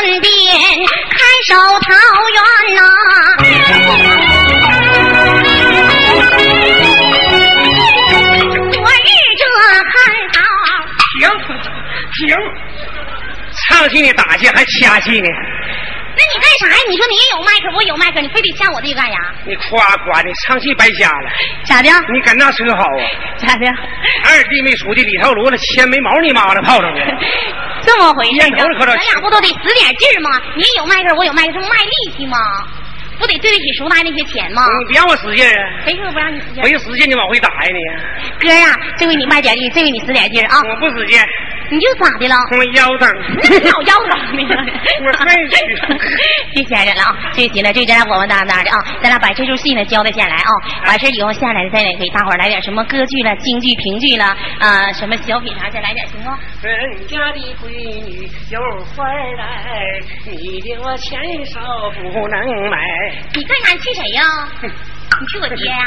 顺便看守桃园呐，昨日这看桃，停停，唱戏呢打戏还掐戏呢？那你干啥呀？你说你也有麦克，我有麦克，你非得掐我这个干啥？你夸夸的，唱戏白瞎了。咋的？你跟那车好啊？咋的？二弟没出去，里头炉子牵没毛你妈的泡上去。这么回事？咱俩不都得使点劲儿吗？你有麦克，我有麦克，这不卖力气吗？不得对得起熟大那些钱吗？你别让我使劲啊。谁说不让你使劲？我一使劲你往回打呀你。哥呀，这回你卖点力，这回你使点劲儿啊！我不使劲。你又咋的了？我腰疼。老腰疼呢。我太别闲着了啊！这行了，这咱俩稳稳当当的啊！咱俩把这出戏呢交代下来啊！完事以后下来再给大伙来点什么歌剧了、京剧、评剧了啊，什么小品啥再来点行不？人家的闺女有花来，你的我钱少不能买。你干啥？你气谁呀？你气我爹呀？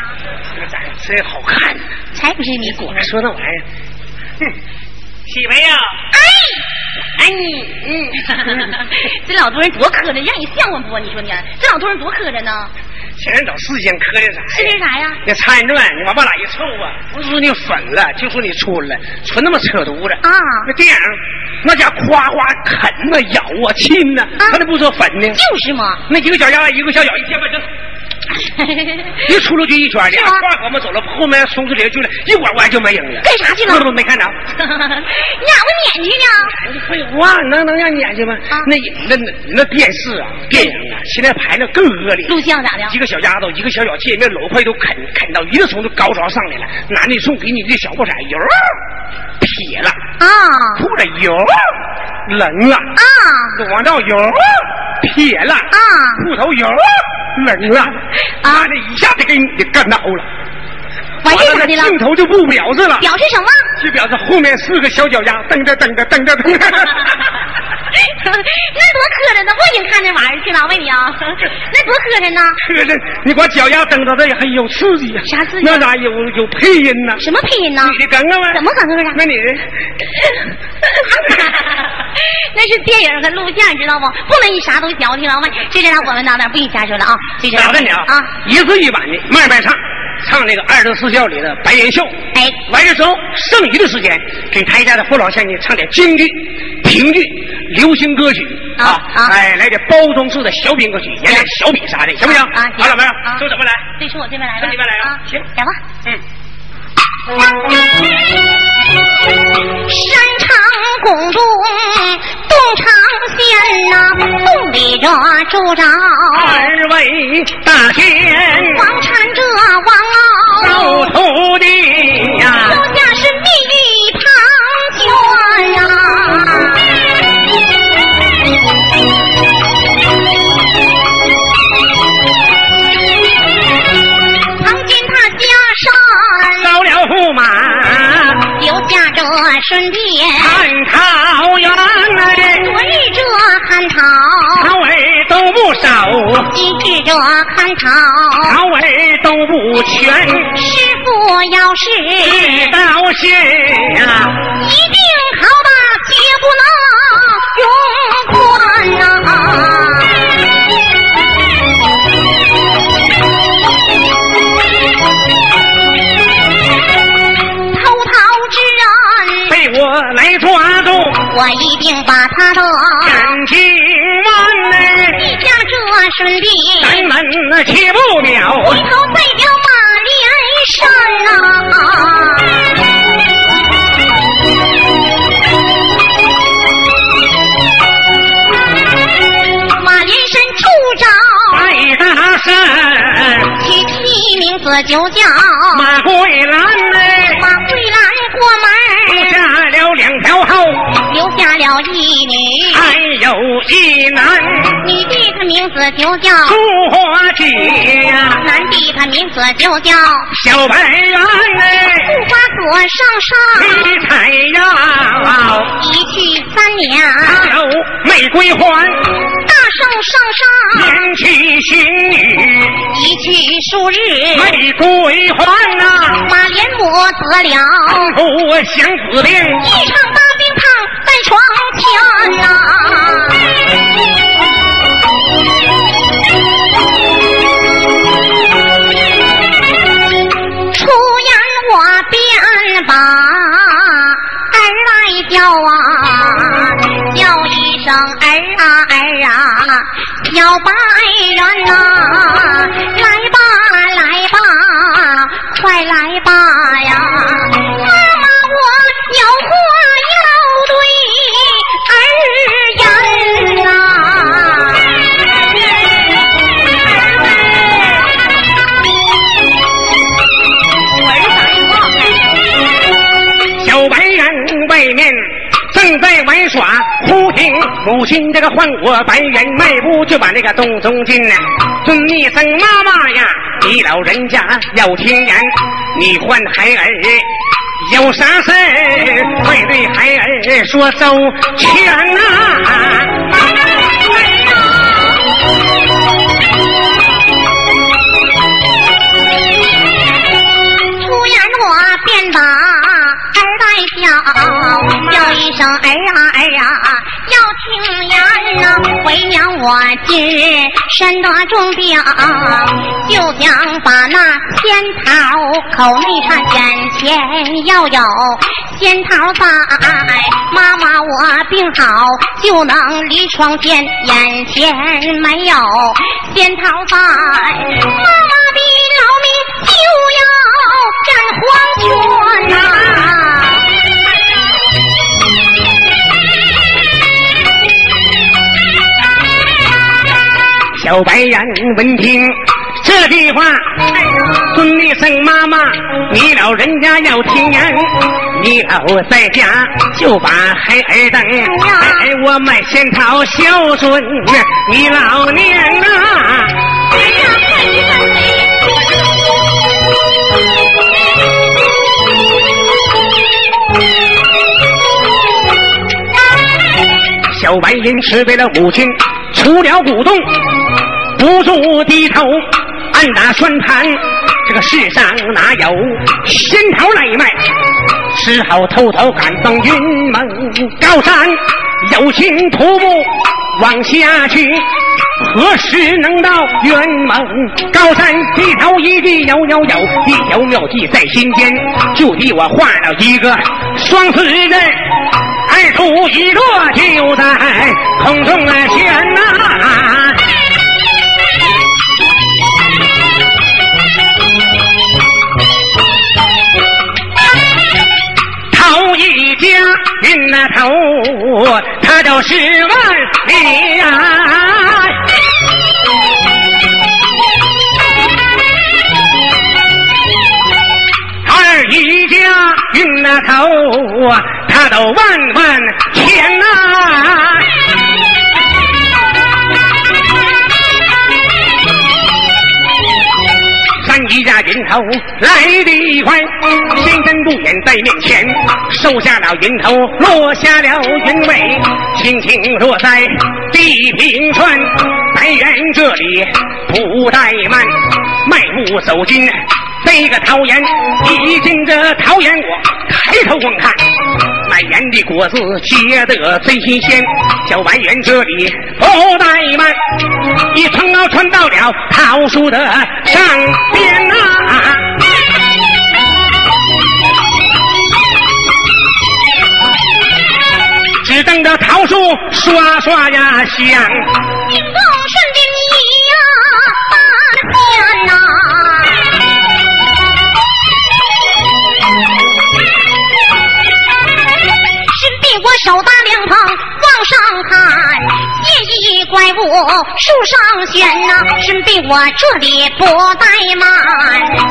这长得真好看呢！才不是你果说那玩意儿，哼。喜梅呀！哎，哎你，嗯，这老多人多磕碜，让你笑话不？你说你，这老多人多磕碜呢。前人找事情磕碜啥？磕碜啥呀？那参传，你往往哪一凑啊？不说你粉了，就说你春了，纯他妈扯犊子啊！那电影，那家夸夸啃呐，咬啊，亲呐，他那不说粉呢？就是嘛。那一个小丫，一个小脚，一天把这。一出了去一圈，俩跨河嘛走了，后面松树林就了，一拐弯就没影了。干啥去了？都没看着。你咋不撵去呢？废话，能能让撵去吗？那那那那电视啊，电影啊，现在拍的更恶劣。录像咋的？一个小丫头，一个小小见面，老快都啃啃到一个从这高潮上来了，男的送给你的小破色油撇了啊，裤子油冷了啊，裸照油撇了啊，裤头油。冷了啊！的一下子给你干倒了，完事咋的了？镜头就不表示了，表示什么？就表示后面四个小脚丫蹬着蹬着蹬着蹬着。那多磕碜呢！我经看那玩意儿去了，问你啊，那多磕碜呢？磕碜！你光脚丫蹬着这还有刺激呀？啥刺激？那咋有有配音呢？什么配音呢？你的梗梗吗？怎么梗梗啊？那你的？那是电影和录像，知道不？不能你啥都矫情了。问，这这俩稳稳当那，不许瞎说了啊！咋的你啊？啊，一字一板的慢慢唱。唱那个二十四孝里的白莲秀，哎，完了之后剩余的时间给台下的父老乡亲唱点京剧、评剧、流行歌曲啊，哎，来点包装式的小品歌曲，演点小品啥的，行不行？啊，好，老妹儿，都怎么来？对，从我这边来从，这边来啊，行，来吧，嗯。山长宫中洞长仙呐，洞里这住着二位大仙，王禅这王老徒弟呀，脚下是蜜玉庞圈呀。曾经他家山烧了驸马，留下这顺便看桃园哎，昨日这蟠桃，桃儿都不少；今日这蟠桃，桃儿都不全。师傅要是知道是啊，一定好吧，绝不能他的感情万呢，一家这顺便，咱们切不了。回头再叫马连山呐、马连山处着白大山，娶妻名字就叫马桂兰呢，马桂兰过门留下了两条后，留下了一有有一男，女的他名字就叫朱花姐呀，男的他名字就叫小白猿哎，护花果上上。七彩呀，一去三年，有玫瑰花，大圣上上。年女，一去数日。玫瑰花呐，马连我得了。不相思病，一场大病躺在床前呐。叫啊，叫一声儿啊儿啊，小白人呐、耍，忽听母亲这个唤我白猿迈步就把那个洞中进呢，尊一声妈妈呀，你老人家要听言，你唤孩儿有啥事儿，快对孩儿说周全呐、叫，一声儿啊儿啊，要听言呐、为娘我今日身得重病，就想把那仙桃口内上眼前要有仙桃在，妈妈我病好就能离床前，眼前没有仙桃在，妈妈小白眼闻听这句话，尊一声妈妈，你老人家要听言，你老在家就把孩儿等，孩儿我买仙桃孝顺你老娘啊。哎呀，快去看谁！小白人吃为了母亲出了古洞，不住低头暗打算盘。这个世上哪有仙桃来卖？只好偷偷赶登云蒙高山，有心徒步往下去。何时能到云蒙高山？一头一地有有有，一条妙计在心间，就替我画了一个双子阵。二兔一落就在空中啊悬呐、头一家运那头，他都是万里啊、二一家运那头，他都万万钱呐、三头来得快，先生不远在面前，收下了云头，落下了云尾，轻轻落在地平川。白猿这里不怠慢，迈步走进这个桃园，一进这桃园，我抬头观看。满园的果子结得真新鲜，小白园这里不怠慢，一穿高穿到了桃树的上边呐、只等着桃树刷刷呀响，树上悬呐、身被我这里不怠慢，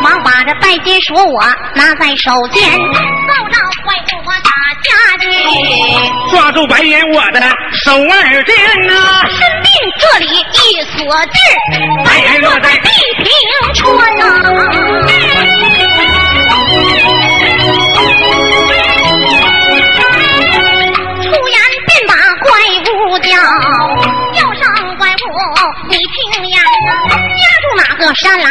忙把这拜金锁我拿在手间，奏着怪物我打下去。抓住白眼我的手儿剑呐，身病这里一锁劲，白眼落在地平川呐。个山来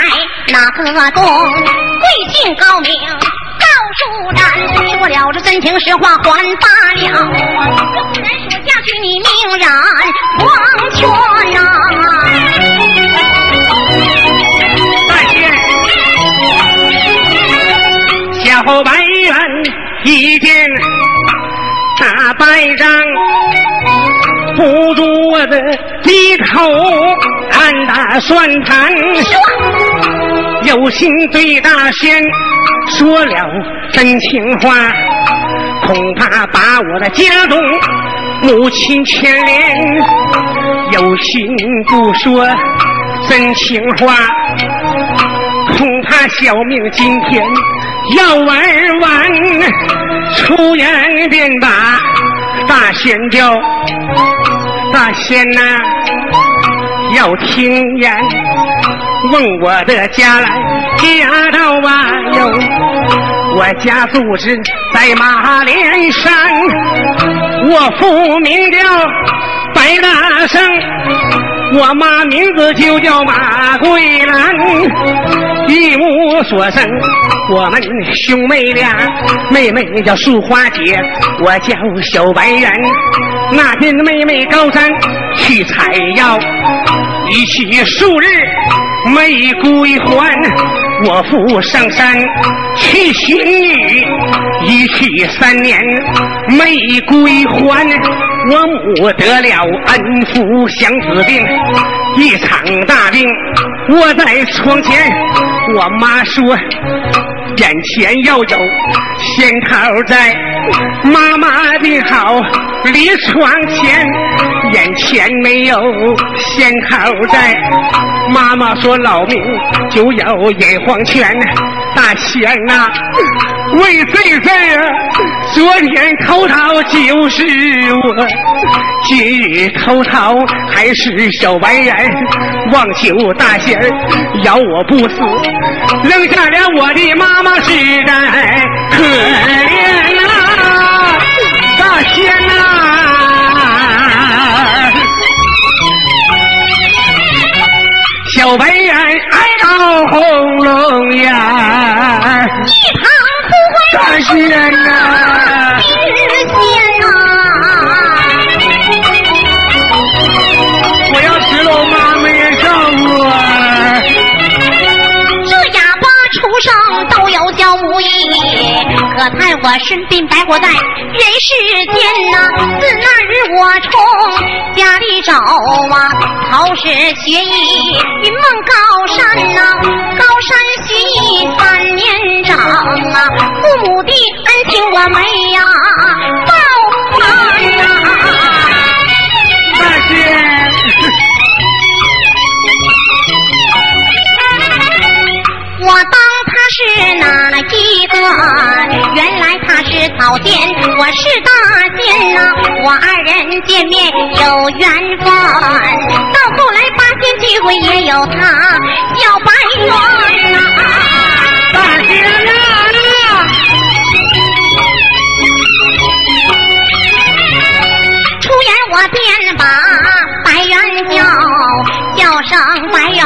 哪个洞，贵姓高明告诉咱，说了这真情实话还罢了，不然说下去你命染黄泉呐、大仙，小白猿一见大败仗，不住我的低头。暗打算盘。有心对大仙说了真情话，恐怕把我的家中母亲牵连。有心不说真情话，恐怕小命今天要玩完。出言便把大仙叫，大仙呐、要听言。问我的家来家道啊哟，我家住址在马连山，我父名叫白大生，我妈名字就叫马桂兰，一无所生，我们兄妹俩，妹妹叫淑花姐，我叫小白人。那天妹妹高山去采药，一去数日没归还。我父上山去寻女，一去三年没归还。我母得了恩福祥子病，一场大病卧在床前。我妈说，眼前要有仙桃在，妈妈的好离床前，眼前没有仙桃在。妈妈说老命就要眼黄泉，大仙呐、为这事儿啊，昨天偷桃就是我，今日偷桃还是小白人，望求大仙儿饶我不死，扔下了我的妈妈实在可怜小白人爱到红龙眼，一旁哭大唤仙呐、日仙呐、益，可叹我身病白活在人世间呐、自那日我从家里找啊，考试学艺云梦高山呐、高山学艺三年长啊，父母的恩情我没呀报还呐、我当他是哪一个？他是草仙，我是大仙呐、我二人见面有缘分，到后来八仙聚会也有他，小白猿呐、大仙啊！出言我便把白猿叫，叫声白猿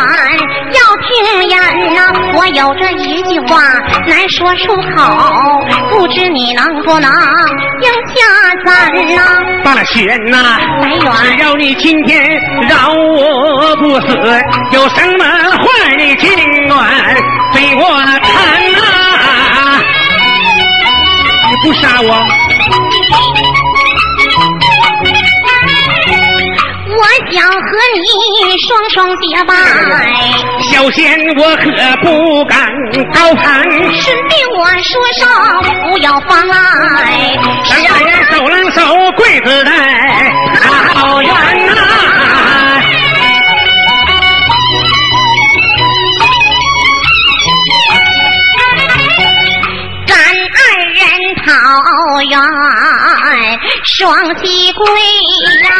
要听言呐、我有这一句话难说出口，不知你能不能应下咱呐、大仙呐、白猿只要你今天饶我不死，有什么话你尽管对我谈呐、你不杀我，我想和你双双结拜，小仙我可不敢高攀。顺便我说声不要妨碍。两个人手拉手跪子在好缘呐、咱二人讨远，双喜归呀。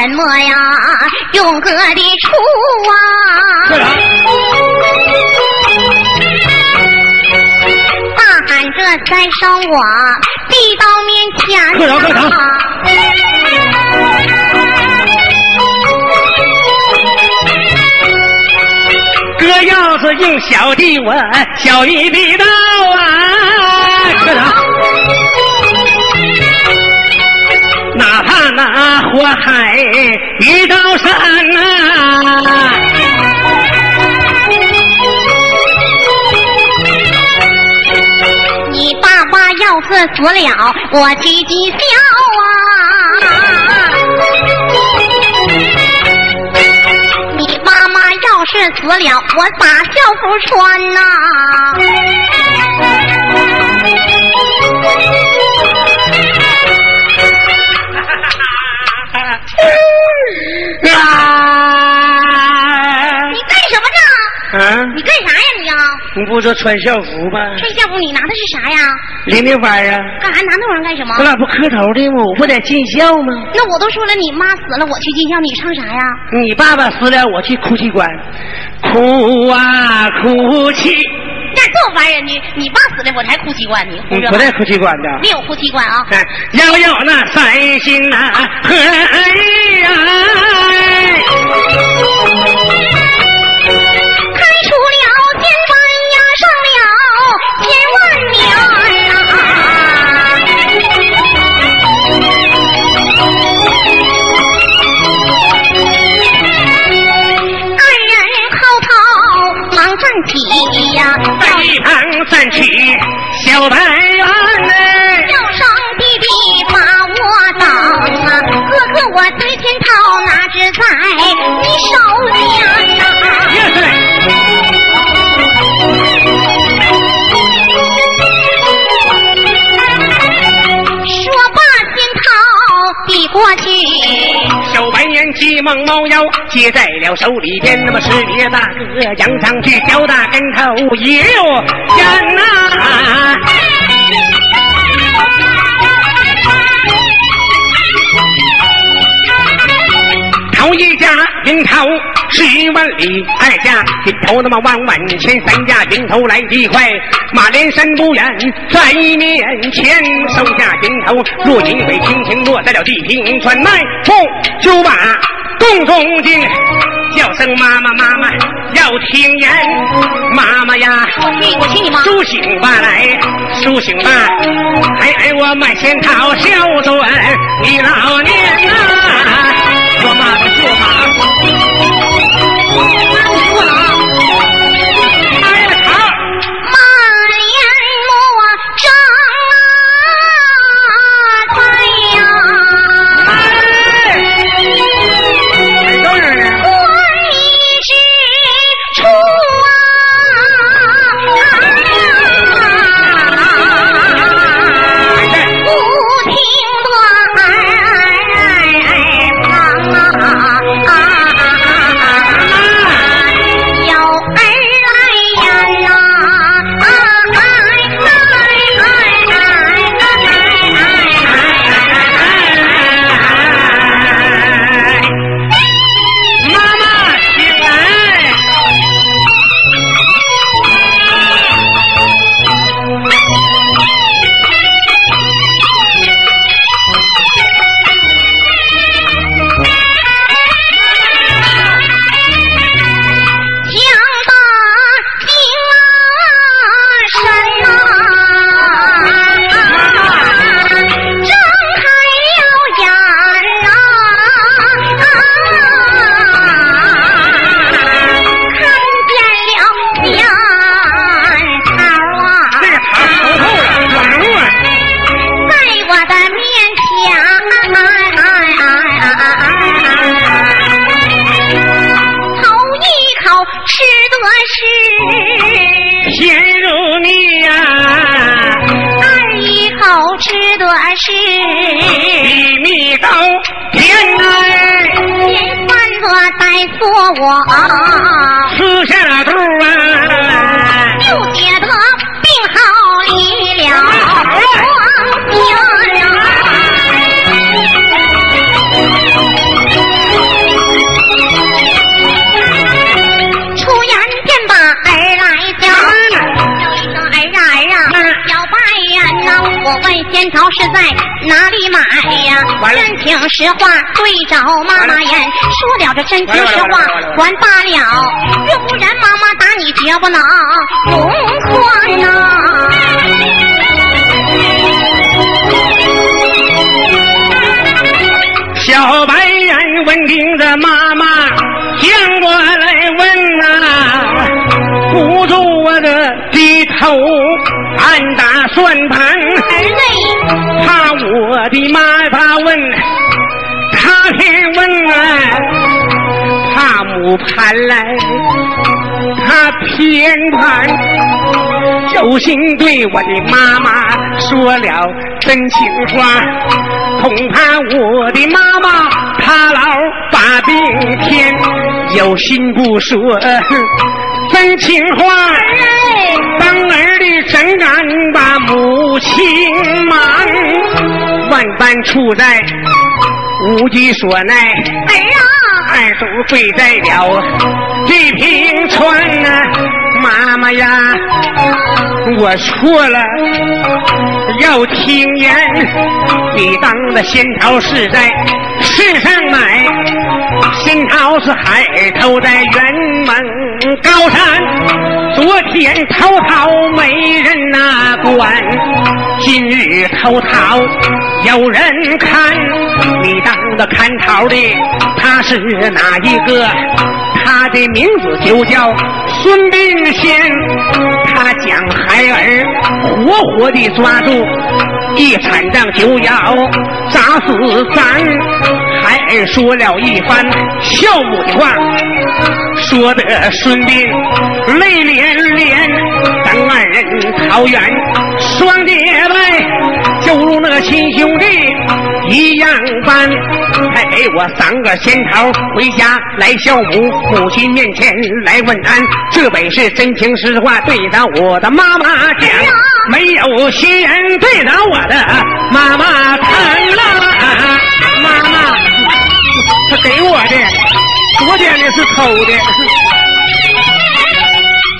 什么呀？勇哥的出客啊！大喊着三声我递到面前客套客套啊！哥要是用小弟我，小弟必到啊！客套，哪怕那火海一道山呐、你爸爸要是死了，我去讥笑啊！你妈妈要是死了，我把校服穿呐、啊不说穿校服吗？穿校服你拿的是啥呀？淋淋花啊！干啥拿那玩意儿干什么我？俩不磕头的吗？我不得尽孝吗？那我都说了，你妈死了，我去尽孝，你唱啥呀？你爸爸死了，我去哭泣关，哭啊哭泣，那这玩意儿，你你爸死了，我才哭泣关，你胡说你不。在哭泣关的。没有哭泣关啊！哎，要有那三心呐、小白猿嘞，叫声弟弟把我等啊，哥哥我最前头哪只在你手间呐、也是嘞。说罢仙桃递过去，小白猿急忙猫腰接在了手里边，那么师爷大哥扬上去，脚大跟头一溜烟呐、头一家云头十万里，二家云头那么万万千，三家云头来得快，马连山不远在面前，收下云头，若因为轻轻落在了地平川，迈步就把洞中进，叫声妈妈妈妈要听言，妈妈呀。我去，我去你妈！苏醒吧来，苏醒吧！哎哎，我满仙桃孝顺你老年呐、说妈的说妈，我 多事，先如你呀、啊，二一口吃多事，比蜜糕甜哎，千万多待我。仙桃是在哪里买呀？真情实话对着妈妈言，说了这真情实话还罢了，要不然妈妈打你绝不能容宽呐。小白人闻听着妈妈将过来问呐、不住我的低头暗打算盘。儿嘞，怕我的妈他问，他偏问啊，怕母盘来，他偏盘，有心对我的妈妈说了真情话，恐怕我的妈妈她老把病添，有心不说真情话。当儿的怎敢把母亲瞒？万般处在无计所奈，儿啊，二叔跪在了地平川呐、妈妈呀，我错了，要听言。你当的仙桃是在世上买，仙桃是海头在辕门高山。昨天偷桃没人呐管，今日偷桃有人看。你当的看桃的他是哪一个？他的名字就叫孙膑仙，他将孩儿活活的抓住，一铲杖就要砸死咱。孩儿说了一番孝母的话，说的孙膑泪连连，等二人桃园双结拜，就如那亲兄弟一样般。还给我三个仙桃回家来孝母，母亲面前来问安，这本是真情实话对着我的妈妈讲，没有新人对着我的妈妈谈了。妈妈，他给我的，昨天的是偷的。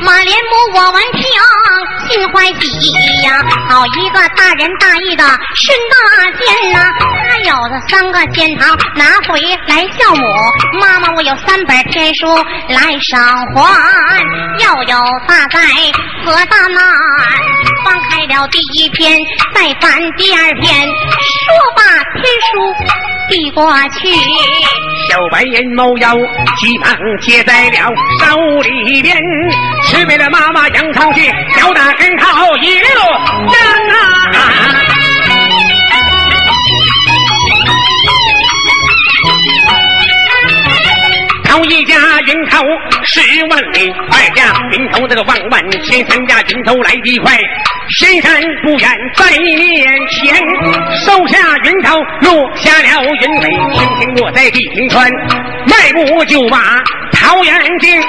马连母我闻听心欢喜呀，好一个大仁大义的孙大仙呐、他有的三个仙桃拿回来孝母，妈妈我有三本天书来偿还，要有大灾和大难。翻开了第一篇，再翻第二篇，说罢天书递过去。小白人猫腰急忙接在了手里边，吃没了妈妈杨桃去，小打跟桃一溜烟啊！头一家云头十万里，二家云头这个万万千，三家云头来得快。仙山不远在你面前，收下云头，落下了云尾，轻轻落在地平川，迈步就把桃园进。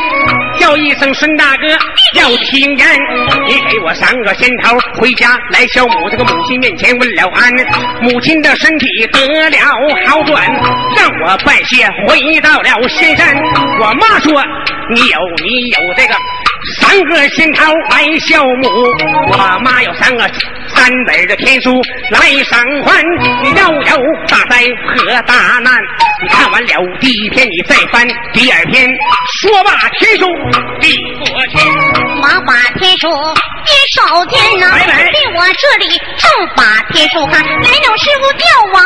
叫一声孙大哥，要听言，你给我三个仙桃回家来孝母这个母亲面前问了安，母亲的身体得了好转，让我拜谢回到了仙山。我妈说你有你有这个三个仙桃来孝母，我妈有三个三本的天书来赏还。你要有大灾和大难，你看完了第一篇，你再翻第二篇，说罢天书递过去。马把天书接手间呐，来来我这里正把天书看，来了师傅叫王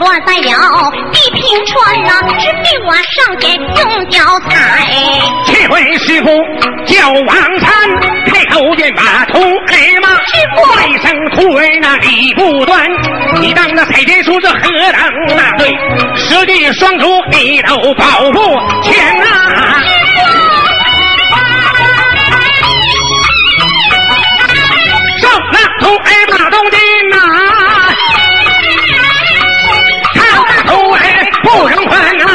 乱在了地平川呐、只比我上天用脚踩。这回师傅叫王禅开口便把徒儿骂，师傅外声徒儿那理不端，你当那彩天书是何等那对，师弟双足你都保不全啊！上那徒儿把东京拿、不能还能。